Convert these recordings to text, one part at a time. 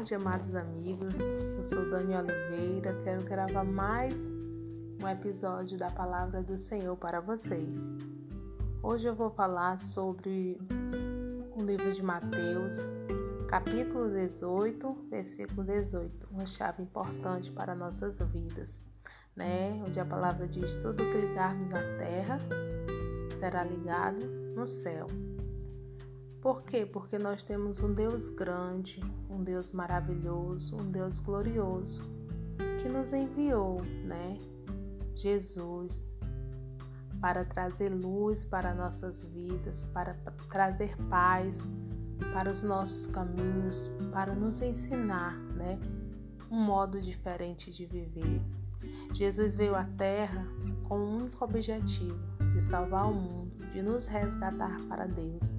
tarde, amados amigos. Eu sou Dani Oliveira. Quero gravar mais um episódio da Palavra do Senhor para vocês. Hoje eu vou falar sobre o livro de Mateus, capítulo 18, versículo 18, uma chave importante para nossas vidas, né? Onde a palavra diz: tudo que ligarmos na terra será ligado no céu. Por quê? Porque nós temos um Deus grande, um Deus maravilhoso, um Deus glorioso que nos enviou, né? Jesus para trazer luz para nossas vidas, para trazer paz para os nossos caminhos, para nos ensinar, né? Um modo diferente de viver. Jesus veio à Terra com um único objetivo: de salvar o mundo, de nos resgatar para Deus.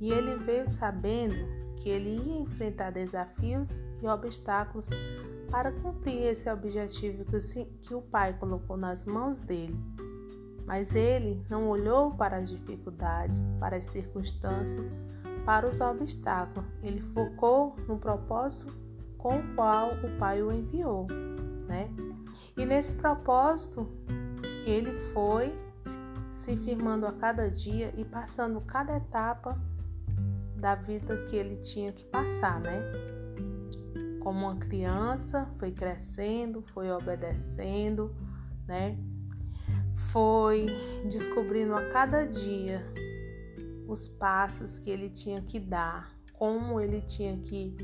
E ele veio sabendo que ele ia enfrentar desafios e obstáculos para cumprir esse objetivo que o Pai colocou nas mãos dele. Mas ele não olhou para as dificuldades, para as circunstâncias, para os obstáculos. Ele focou no propósito com o qual o Pai o enviou, né? E nesse propósito, ele foi se firmando a cada dia e passando cada etapa da vida que ele tinha que passar, né? Como uma criança, foi crescendo, foi obedecendo, né? Foi descobrindo a cada dia os passos que ele tinha que dar, como ele tinha que,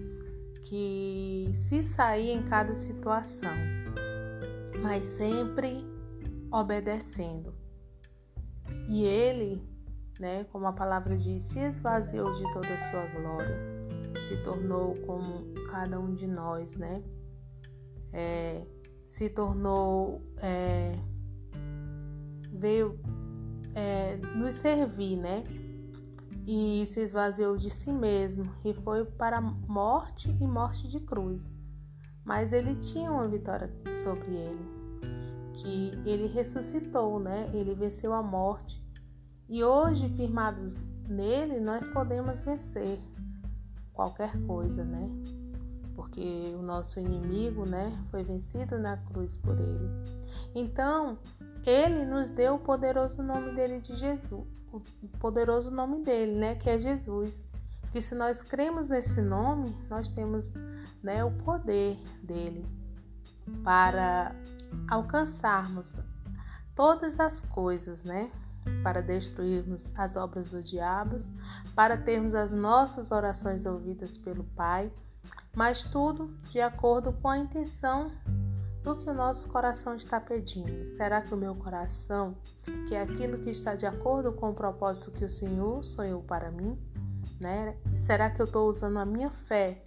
que se sair em cada situação, mas sempre obedecendo. E ele né? Como a palavra diz, se esvaziou de toda a sua glória, se tornou como cada um de nós, né? É, se tornou, é, veio é, nos servir, né? E se esvaziou de si mesmo e foi para morte e morte de cruz. Mas ele tinha uma vitória sobre ele, que ele ressuscitou, né? Ele venceu a morte e hoje, firmados nele, nós podemos vencer qualquer coisa, né? Porque o nosso inimigo, né, foi vencido na cruz por ele. Então, ele nos deu o poderoso nome dele de Jesus, o poderoso nome dele, né, que é Jesus. Que se nós cremos nesse nome, nós temos, né, o poder dele para alcançarmos todas as coisas, né? Para destruirmos as obras do diabo, para termos as nossas orações ouvidas pelo Pai, mas tudo de acordo com a intenção do que o nosso coração está pedindo. Será que o meu coração, que é aquilo que está de acordo com o propósito que o Senhor sonhou para mim, né? Será que eu estou usando a minha fé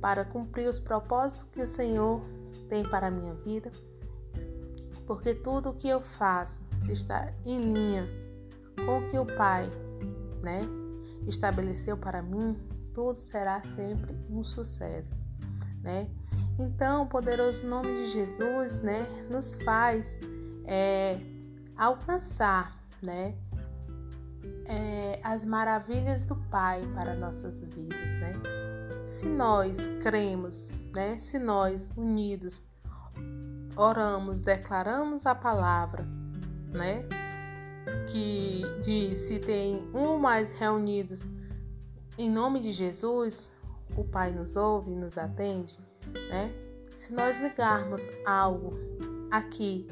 para cumprir os propósitos que o Senhor tem para a minha vida? Porque tudo o que eu faço se está em linha com o que o Pai, né, estabeleceu para mim, tudo será sempre um sucesso, né? Então, o poderoso nome de Jesus, né, nos faz é, alcançar, né, é, as maravilhas do Pai para nossas vidas, né? Se nós cremos, né, se nós unidos oramos, declaramos a palavra, né? Que diz: se tem um ou mais reunidos em nome de Jesus, o Pai nos ouve e nos atende, né? Se nós ligarmos algo aqui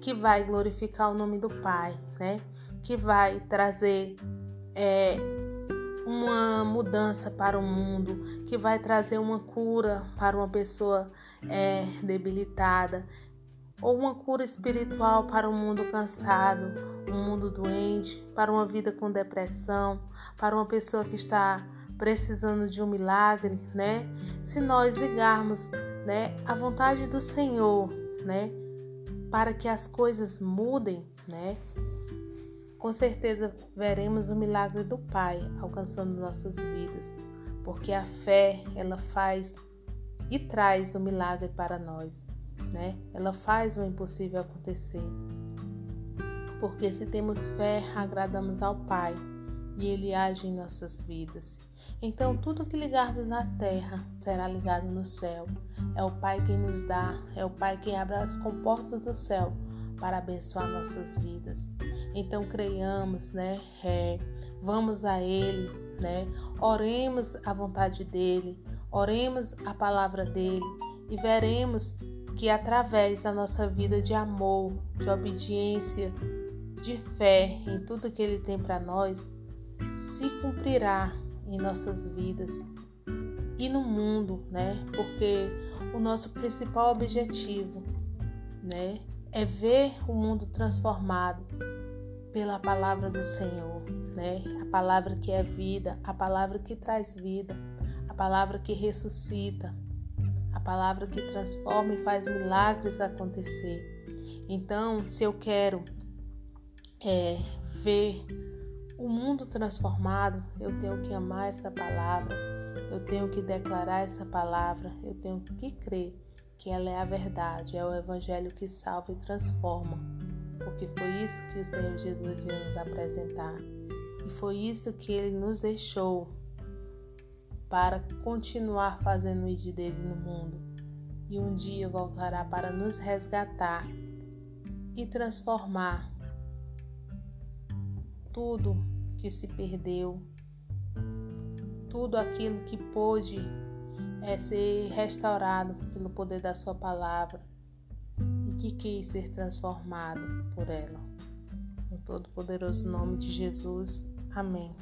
que vai glorificar o nome do Pai, né? Que vai trazer é, uma mudança para o mundo, que vai trazer uma cura para uma pessoa é, debilitada, ou uma cura espiritual para um mundo cansado, um mundo doente, para uma vida com depressão, para uma pessoa que está precisando de um milagre, né? Se nós ligarmos, né, a vontade do Senhor, né, para que as coisas mudem, né? Com certeza veremos o milagre do Pai alcançando nossas vidas, porque a fé, ela faz e traz o milagre para nós, né? Ela faz o impossível acontecer. Porque se temos fé, agradamos ao Pai e Ele age em nossas vidas. Então, tudo que ligarmos na terra será ligado no céu. É o Pai quem nos dá, é o Pai quem abre as comportas do céu para abençoar nossas vidas. Então, creiamos, né? É, vamos a Ele, né? Oremos a vontade dEle, oremos a palavra dEle e veremos que através da nossa vida de amor, de obediência, de fé em tudo que Ele tem para nós, se cumprirá em nossas vidas e no mundo, né? Porque o nosso principal objetivo, né, é ver o mundo transformado pela palavra do Senhor, né? A palavra que é vida, a palavra que traz vida, palavra que ressuscita, a palavra que transforma e faz milagres acontecer. Então, se eu quero é, ver o mundo transformado, eu tenho que amar essa palavra, eu tenho que declarar essa palavra, eu tenho que crer que ela é a verdade, é o Evangelho que salva e transforma, porque foi isso que o Senhor Jesus veio nos apresentar e foi isso que ele nos deixou para continuar fazendo o ID dele no mundo e um dia voltará para nos resgatar e transformar tudo que se perdeu, tudo aquilo que pôde é, ser restaurado pelo poder da Sua palavra e que quis ser transformado por ela. No todo-poderoso nome de Jesus. Amém.